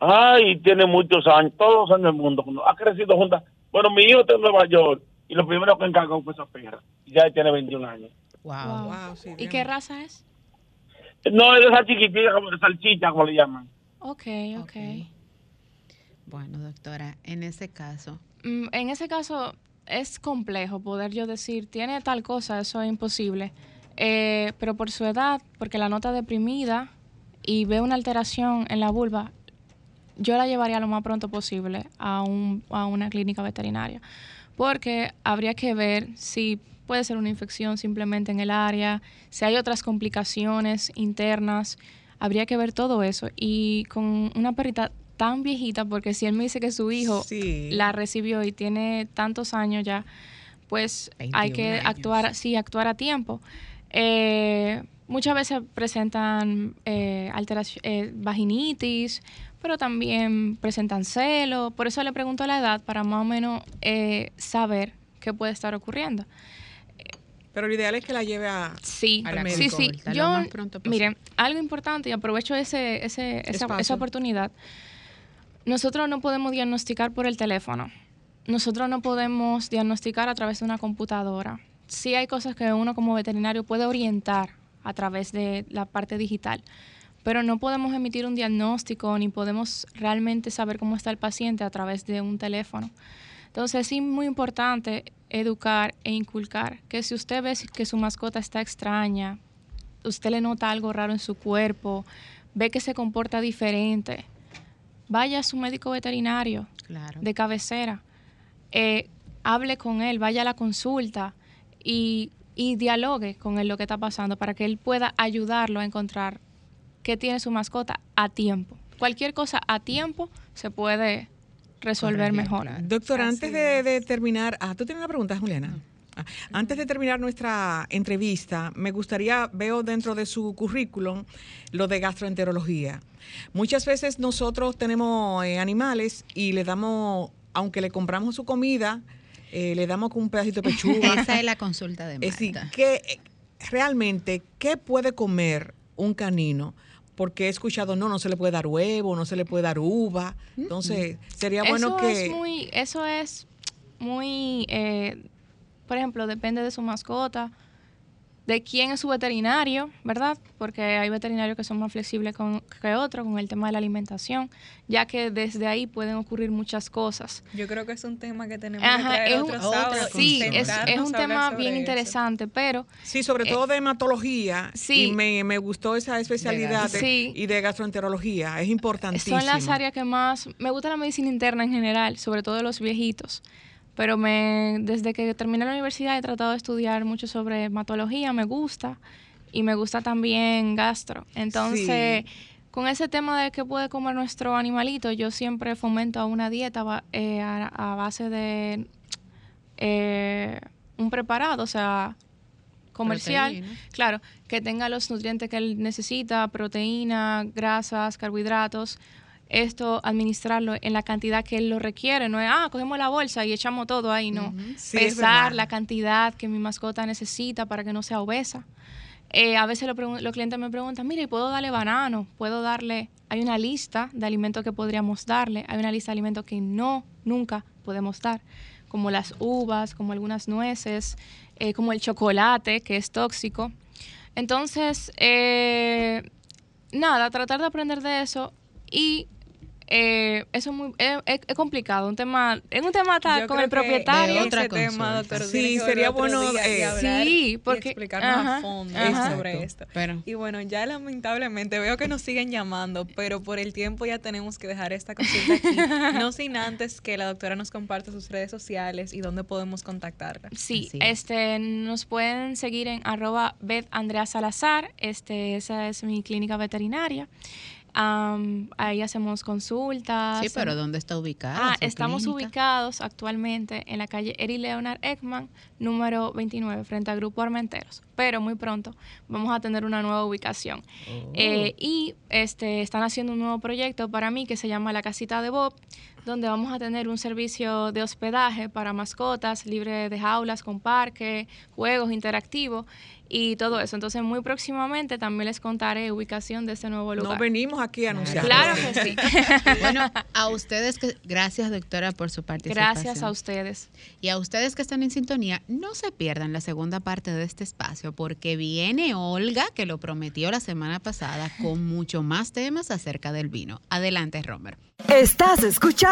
Ay, tiene muchos años, todos los años del mundo. Ha crecido juntas. Bueno, mi hijo está en Nueva York y lo primero que encargó fue esa perra. Y ya tiene 21 años. Wow. wow. ¿Y qué raza es? No, es esa chiquitita, como de salchicha, como le llaman. Ok, ok. Bueno, doctora, en ese caso. Mm, en ese caso es complejo poder yo decir, tiene tal cosa, eso es imposible. Eh, pero por su edad, porque la nota deprimida y ve una alteración en la vulva, yo la llevaría lo más pronto posible a, un, a una clínica veterinaria. Porque habría que ver si puede ser una infección simplemente en el área, si hay otras complicaciones internas, habría que ver todo eso. Y con una perrita tan viejita, porque si él me dice que su hijo la recibió y tiene tantos años ya, pues hay que actuar, sí, actuar a tiempo. Eh, muchas veces presentan eh, eh, vaginitis, pero también presentan celo. Por eso le pregunto la edad para más o menos eh, saber qué puede estar ocurriendo Pero lo ideal es que la lleve a, sí, al médico. Sí, sí. Yo, miren, algo importante y aprovecho ese, ese, esa, esa oportunidad. Nosotros no podemos diagnosticar por el teléfono. Nosotros no podemos diagnosticar a través de una computadora. Sí hay cosas que uno como veterinario puede orientar a través de la parte digital, pero no podemos emitir un diagnóstico ni podemos realmente saber cómo está el paciente a través de un teléfono. Entonces es muy importante educar e inculcar que si usted ve que su mascota está extraña, usted le nota algo raro en su cuerpo, ve que se comporta diferente, vaya a su médico veterinario de cabecera, eh, hable con él, vaya a la consulta y, y dialogue con él lo que está pasando para que él pueda ayudarlo a encontrar qué tiene su mascota a tiempo. Cualquier cosa a tiempo se puede resolver mejor. Doctor, antes de, terminar, ah, tú tienes una pregunta, Juliana. Ah, antes de terminar nuestra entrevista, me gustaría, veo dentro de su currículum lo de gastroenterología. Muchas veces nosotros tenemos eh, animales y le damos, aunque le compramos su comida, eh, le damos con un pedacito de pechuga. <laughs> Esa es la consulta de Marta. Es decir, que realmente, ¿qué puede comer un canino? Porque he escuchado, no, no se le puede dar huevo, no se le puede dar uva. Entonces, sería bueno que... Es muy, eso es muy, eh, por ejemplo, depende de su mascota de quién es su veterinario, ¿verdad? Porque hay veterinarios que son más flexibles con, que otros con el tema de la alimentación, ya que desde ahí pueden ocurrir muchas cosas. Yo creo que es un tema que tenemos que traer es otro Sí, es, un tema bien interesante, pero... Sí, sobre todo de hematología. Sí. Y me, me gustó esa especialidad y de gastroenterología. Es importantísimo. Son las áreas que más... Me gusta la medicina interna en general, sobre todo de los viejitos pero me, desde que terminé la universidad he tratado de estudiar mucho sobre hematología, me gusta, y me gusta también gastro. Entonces, con ese tema de qué puede comer nuestro animalito, yo siempre fomento una dieta eh, a, base de eh, un preparado, o sea, comercial, claro, que tenga los nutrientes que él necesita, proteína, grasas, carbohidratos, esto administrarlo en la cantidad que él lo requiere. No es, ah, cogemos la bolsa y echamos todo ahí, no. Pesar la cantidad que mi mascota necesita para que no sea obesa. Eh, a veces los clientes me preguntan, mire, ¿puedo darle banano? ¿Puedo darle...? Hay una lista de alimentos que podríamos darle, hay una lista de alimentos que no, nunca podemos dar, como las uvas, como algunas nueces, eh, como el chocolate, que es tóxico. Entonces, eh, nada, tratar de aprender de eso y eh, eso es muy es, complicado un tema es un tema con el propietario. otra tema, sí sería bueno eh, sí porque explicar más a fondo sobre esto. y bueno ya lamentablemente veo que nos siguen llamando pero por el tiempo ya tenemos que dejar esta consulta aquí <laughs> no sin antes que la doctora nos comparte sus redes sociales y dónde podemos contactarla. Sí este nos pueden seguir en arroba Andrea Salazar este esa es mi clínica veterinaria ahí hacemos consultas. Sí, pero ¿dónde está ubicada? Ah, estamos ubicados actualmente en la calle Eri Leonard Ekman, número 29, frente al Grupo Armenteros. Pero muy pronto vamos a tener una nueva ubicación. Eh, oh. y este, están haciendo un nuevo proyecto para mí que se llama La Casita de Bob, donde vamos a tener un servicio de hospedaje para mascotas, libre de jaulas, con parque, juegos interactivos y todo eso. Entonces, muy próximamente también les contaré ubicación de ese nuevo lugar. No venimos aquí a anunciar. Claro que sí. <laughs> bueno, <laughs> a ustedes, que, gracias doctora por su participación. Gracias a ustedes. Y a ustedes que están en sintonía, no se pierdan la segunda parte de este espacio porque viene Olga, que lo prometió la semana pasada, con mucho más temas acerca del vino. Adelante, Romer. Estás escuchando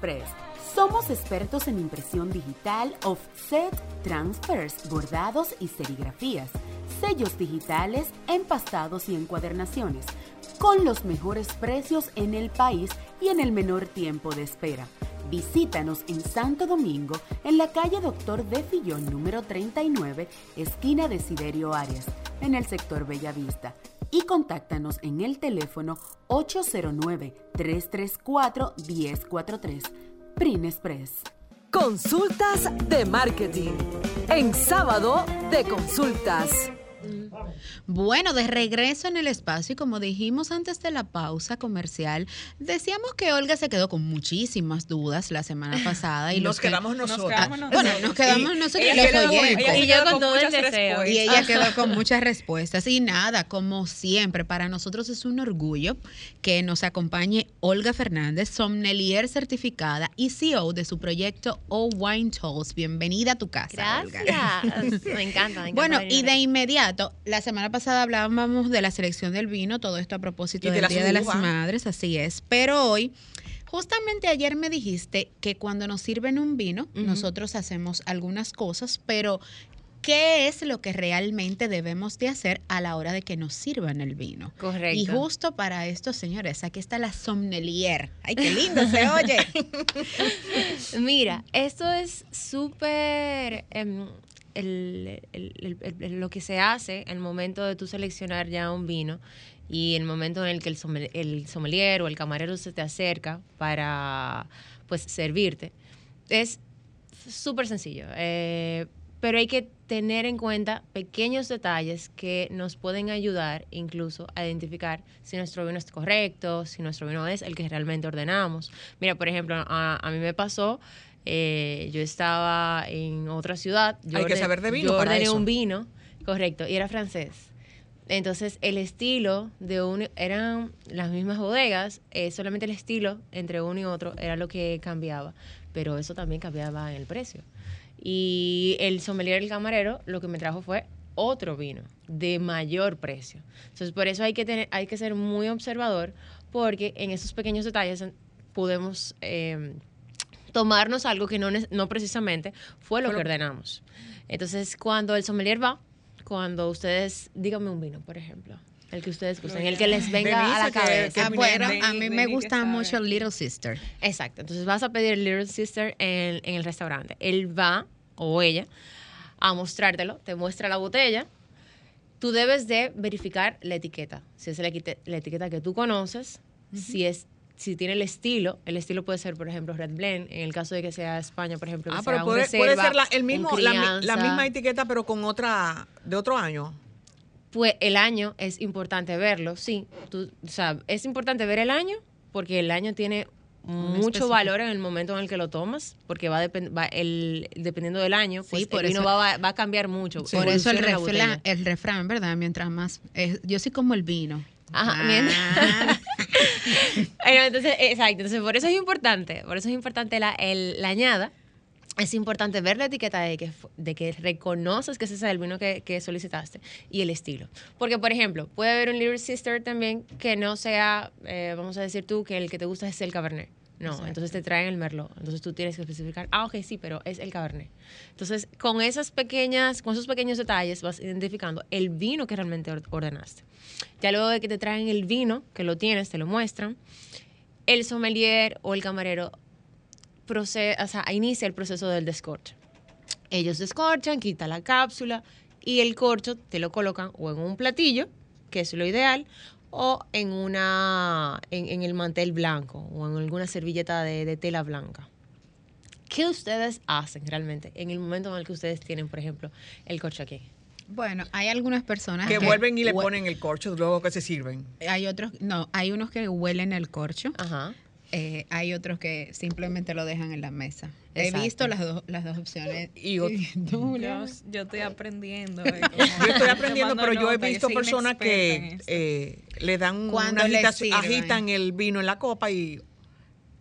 Press. Somos expertos en impresión digital, offset, transfers, bordados y serigrafías, sellos digitales, empastados y encuadernaciones, con los mejores precios en el país y en el menor tiempo de espera Visítanos en Santo Domingo, en la calle Doctor de Fillón número 39, esquina de Siderio Arias, en el sector Bellavista. Y contáctanos en el teléfono 809-334-1043. Print Express. Consultas de marketing. En sábado de consultas. Bueno, de regreso en el espacio y como dijimos antes de la pausa comercial, decíamos que Olga se quedó con muchísimas dudas la semana <laughs> pasada y nos quedamos nosotros. bueno, nos quedamos nosotros y, ella con, todo el deseo. Y ella quedó <laughs> con muchas respuestas y nada, como siempre, para nosotros es un orgullo que nos acompañe Olga Fernández, sommelier certificada y CEO de su proyecto O Wine Tools. Bienvenida a tu casa, Gracias. <laughs> me encanta. Me encanta bueno, y de inmediato, la semana pasada hablábamos de la selección del vino, todo esto a propósito del Día de las Madres, así es. Pero hoy, justamente ayer me dijiste que cuando nos sirven un vino, nosotros hacemos algunas cosas, pero qué es lo que realmente debemos de hacer a la hora de que nos sirvan el vino. Correcto. Y justo para esto, señores, aquí está la sommelier. ¡Ay, qué lindo se oye! <laughs> Mira, esto es súper... Em, lo que se hace en el momento de tú seleccionar ya un vino y el momento en el que el, sommelier, o el camarero se te acerca para pues servirte, es súper sencillo. Eh, pero hay que tener en cuenta pequeños detalles que nos pueden ayudar incluso a identificar si nuestro vino es correcto, si nuestro vino es el que realmente ordenamos. Mira, por ejemplo, a mí me pasó eh, yo estaba en otra ciudad. Yo Hay que saber de vino. Yo ordené un vino, correcto, y era francés. Entonces, el estilo de uno, eran las mismas bodegas, eh, solamente el estilo entre uno y otro era lo que cambiaba, pero eso también cambiaba en el precio. Y el sommelier, el camarero, lo que me trajo fue otro vino de mayor precio. Entonces, por eso hay que, tener, hay que ser muy observador, porque en esos pequeños detalles podemos eh, tomarnos algo que no, no precisamente fue lo que ordenamos. Entonces, cuando el sommelier va, cuando ustedes, díganme un vino, por ejemplo. El que ustedes gusten, el que les venga a la cabeza. Ah, bueno, a mí me gusta mucho el Little Sister. Exacto. Entonces vas a pedir el Little Sister en, en el restaurante. Él va, o ella, a mostrártelo, te muestra la botella. Tú debes de verificar la etiqueta. Si es la, etiqueta que tú conoces, si es si tiene el estilo, el estilo puede ser, por ejemplo, Red Blend, en el caso de que sea España, por ejemplo. ah, pero puede, ser la, el mismo, la, misma etiqueta, pero con otra, de otro año. Pues el año es importante verlo, sí. Tú, o sea, es importante ver el año porque el año tiene mucho valor en el momento en el que lo tomas, porque va, va el, dependiendo del año, pues por el vino va, va, a cambiar mucho. Por eso el refrán, el refrán, ¿verdad? Mientras más, yo soy como el vino. Ajá, ah. <laughs> entonces, exacto. Entonces, por eso es importante, por eso es importante la, añada. Es importante ver la etiqueta de que, de que reconoces que ese es el vino que, que, solicitaste y el estilo. Porque, por ejemplo, puede haber un Little Sister también que no sea, eh, vamos a decir tú, que el que te gusta es el Cabernet. No, entonces te traen el merlot. Entonces tú tienes que especificar, ah, ok, sí, pero es el cabernet. Entonces, con esas pequeñas, con esos pequeños detalles vas identificando el vino que realmente ordenaste. Ya luego de que te traen el vino, que lo tienes, te lo muestran, el sommelier o el camarero procede, o sea, inicia el proceso del descorche. Ellos descorchan, quitan la cápsula y el corcho te lo colocan o en un platillo, que es lo ideal, o en, una, en, el mantel blanco o en alguna servilleta de, tela blanca. ¿Qué ustedes hacen realmente en el momento en el que ustedes tienen, por ejemplo, el corcho aquí? Bueno, hay algunas personas que, vuelven y le ponen el corcho luego que se sirven. Hay otros, no, hay unos que huelen el corcho. Ajá. Eh, hay otros que simplemente lo dejan en la mesa. He visto las, dos las dos opciones. <laughs> Y, <laughs> <laughs> yo, estoy aprendiendo. Eh, yo estoy aprendiendo, pero yo he visto personas que eh, le dan una agitan el vino en la copa y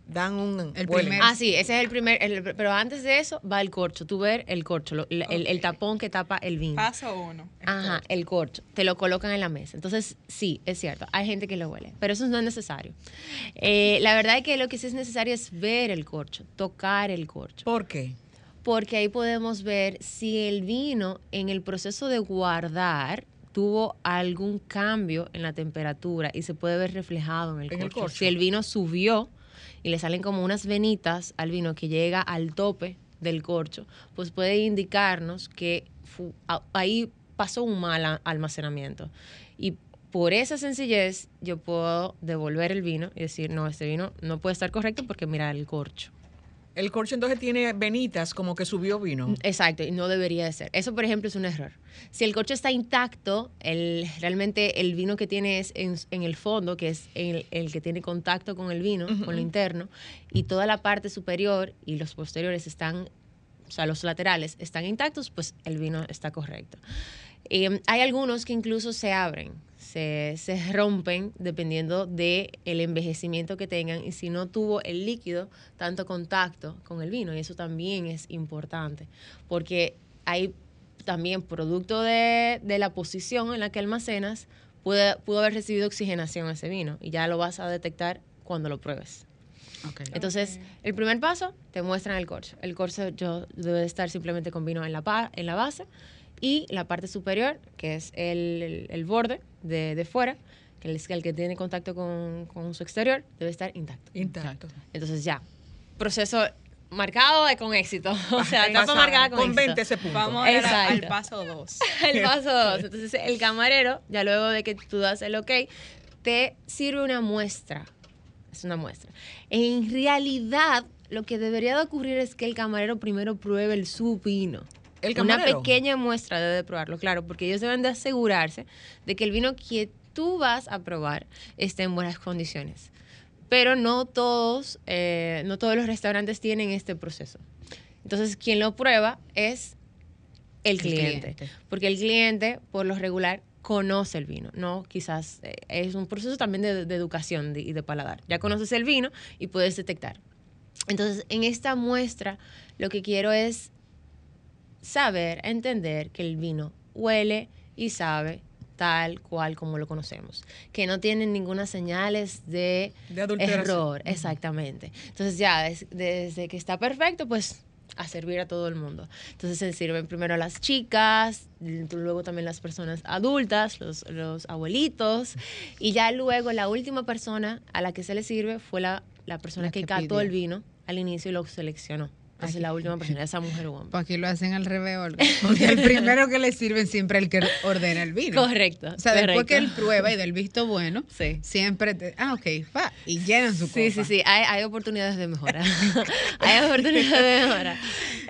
dan un el primer, ah sí ese es el primer pero antes de eso va el corcho tú ver el corcho el, tapón que tapa el vino. Paso uno ajá el corcho te lo colocan en la mesa. Entonces sí es cierto hay gente que lo huele pero eso no es necesario. Eh, la verdad es que lo que sí es necesario es ver el corcho tocar el corcho. ¿por qué? porque ahí podemos ver si el vino en el proceso de guardar tuvo algún cambio en la temperatura y se puede ver reflejado en el, corcho. Si el vino subió, y le salen como unas venitas al vino que llega al tope del corcho, pues puede indicarnos que ahí pasó un mal almacenamiento. Y por esa sencillez yo puedo devolver el vino y decir, no, este vino no puede estar correcto porque mira el corcho. El corcho entonces tiene venitas como que subió vino. Exacto, y no debería de ser. Eso, por ejemplo, es un error. Si el corcho está intacto, el, realmente el vino que tiene es en, el fondo, que es el, que tiene contacto con el vino, con lo interno, y toda la parte superior y los posteriores están, o sea, los laterales están intactos, pues el vino está correcto. Eh, hay algunos que incluso se abren, se, se rompen dependiendo del el envejecimiento que tengan y si no tuvo el líquido tanto contacto con el vino. Y eso también es importante, porque hay también producto de, de la posición en la que almacenas, puede, pudo haber recibido oxigenación ese vino y ya lo vas a detectar cuando lo pruebes. Entonces, el primer paso, te muestran el corcho. El corcho yo, debe estar simplemente con vino en la, en la base y la parte superior, que es el, borde de, fuera, que es el que tiene contacto con, su exterior, debe estar intacto. Intacto. Entonces ya, proceso marcado con éxito. <laughs> O sea, etapa marcada con, con 20 ese punto. Vamos al paso 2. el <laughs> paso 2. Entonces, el camarero, ya luego de que tú das el ok, te sirve una muestra. Es una muestra. En realidad, lo que debería de ocurrir es que el camarero primero pruebe el su vino una pequeña muestra debe probarlo, claro, porque ellos deben de asegurarse de que el vino que tú vas a probar esté en buenas condiciones. Pero no todos, eh, no todos los restaurantes tienen este proceso. Entonces, quien lo prueba es el, cliente, Porque el cliente, por lo regular, conoce el vino, ¿no? Quizás eh, es un proceso también de, educación y de paladar. Ya conoces el vino y puedes detectar. Entonces, en esta muestra, lo que quiero es saber, entender que el vino huele y sabe tal cual como lo conocemos, que no tienen ninguna señales de, error, exactamente. Entonces ya desde, que está perfecto, pues a servir a todo el mundo. Entonces se sirven primero a las chicas, luego también las personas adultas, los, abuelitos, y ya luego la última persona a la que se le sirve fue la, persona que, que cató el vino al inicio y lo seleccionó. Es la última persona, esa mujer o hombre. Pues aquí lo hacen al revés, Porque el <laughs> primero que le sirven siempre el que ordena el vino. Correcto. O sea, después que él prueba y del visto bueno, siempre, te, ah, ok, va, y llenan su Sí, sí, sí, hay, hay oportunidades de mejora. <laughs> hay oportunidades de mejora.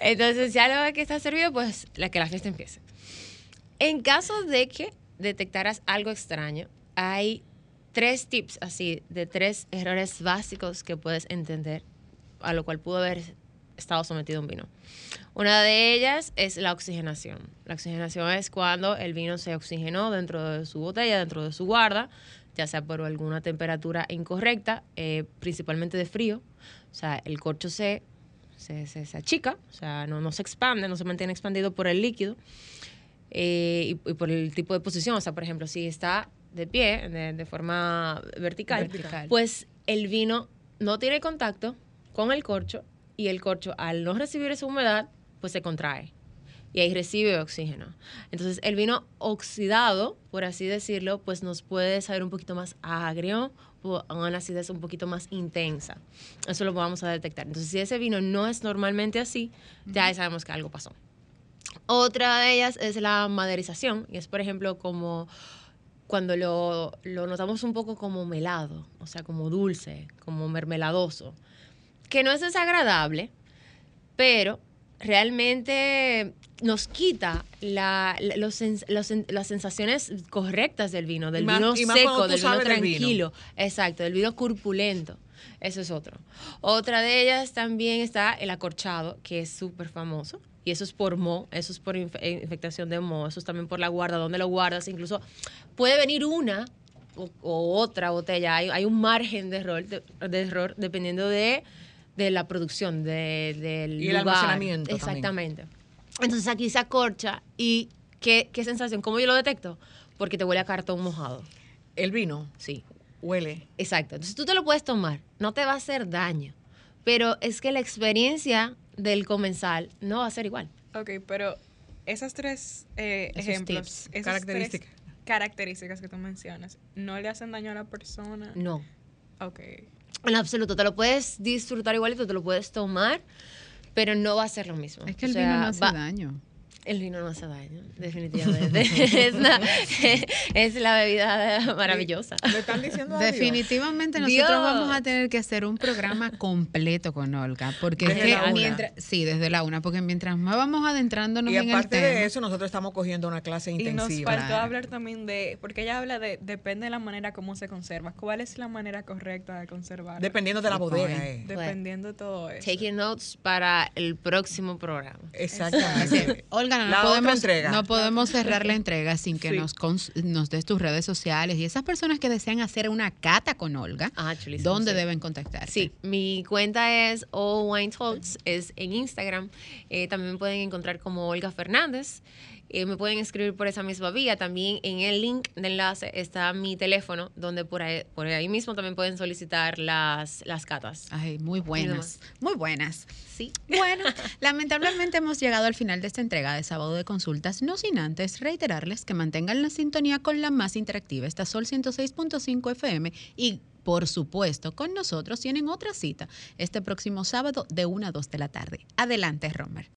Entonces, ya luego que está servido, pues la que la fiesta empiece. En caso de que detectaras algo extraño, hay tres tips así, de tres errores básicos que puedes entender, a lo cual pudo haber estado sometido a un vino. Una de ellas es la oxigenación. La oxigenación es cuando el vino se oxigenó dentro de su botella, dentro de su guarda, ya sea por alguna temperatura incorrecta, eh, principalmente de frío. O sea, el corcho se, se, se, achica, o sea, no, no, se expande, no se mantiene expandido por el líquido eh, y, por el tipo de posición. O sea, por ejemplo, si está de pie, de, forma vertical, pues el vino no tiene contacto con el corcho y el corcho al no recibir esa humedad, pues se contrae y ahí recibe oxígeno. Entonces el vino oxidado, por así decirlo, pues nos puede saber un poquito más agrio o una acidez un poquito más intensa. Eso lo vamos a detectar. Entonces si ese vino no es normalmente así, ya sabemos que algo pasó. Otra de ellas es la maderización y es por ejemplo como cuando lo, lo notamos un poco como melado, o sea, como dulce, como mermeladoso que no es desagradable, pero realmente nos quita la, los, las sensaciones correctas del vino, del vino seco, del vino tranquilo. Exacto, del vino corpulento. Eso es otro. Otra de ellas también está el acorchado, que es súper famoso. Y eso es por mo, eso es por infectación de mo, eso es también por la guarda, donde lo guardas. Incluso puede venir una o, otra botella. Hay, hay, un margen de error, de error dependiendo de de la producción, de, del y el almacenamiento. Exactamente. Entonces aquí se acorcha y ¿qué, ¿qué sensación? ¿Cómo yo lo detecto? Porque te huele a cartón mojado. ¿El vino? Sí. Huele. Exacto. Entonces tú te lo puedes tomar, no te va a hacer daño, pero es que la experiencia del comensal no va a ser igual. Ok, pero esas tres eh, ejemplos, esas características. características que tú mencionas, ¿no le hacen daño a la persona? No. Ok. En absoluto, te lo puedes disfrutar igualito, te lo puedes tomar, pero no va a ser lo mismo. Es que el vino no hace daño. El vino no hace daño, definitivamente. <laughs> es, la bebida maravillosa. ¿Me están diciendo Definitivamente nosotros vamos a tener que hacer un programa completo con Olga, porque mientras sí, desde la una, porque mientras más vamos adentrándonos y en aparte el de eso, nosotros estamos cogiendo una clase intensiva. Y nos faltó hablar también de, porque ella habla de depende de la manera como se conserva. ¿Cuál es la manera correcta de conservar? Dependiendo de la bodega. Eh. Dependiendo de todo eso. Taking notes para el próximo programa. Exactamente. <laughs> No, podemos, no podemos cerrar la entrega sin que nos, nos des tus redes sociales y esas personas que desean hacer una cata con Olga, ah, ¿dónde deben contactar? Sí, mi cuenta es All Wine Talks, es en Instagram. Eh, también me pueden encontrar como Olga Fernández. Eh, me pueden escribir por esa misma vía. También en el link de enlace está mi teléfono, donde por ahí, por ahí mismo también pueden solicitar las, las catas. Ay, muy buenas. Muy buenas. Sí. Bueno, <laughs> lamentablemente hemos llegado al final de esta entrega de sábado de consultas, no sin antes reiterarles que mantengan la sintonía con la más interactiva, esta Sol 106.5 FM y por supuesto, con nosotros tienen otra cita este próximo sábado de 1 a 2 de la tarde. Adelante, Romer.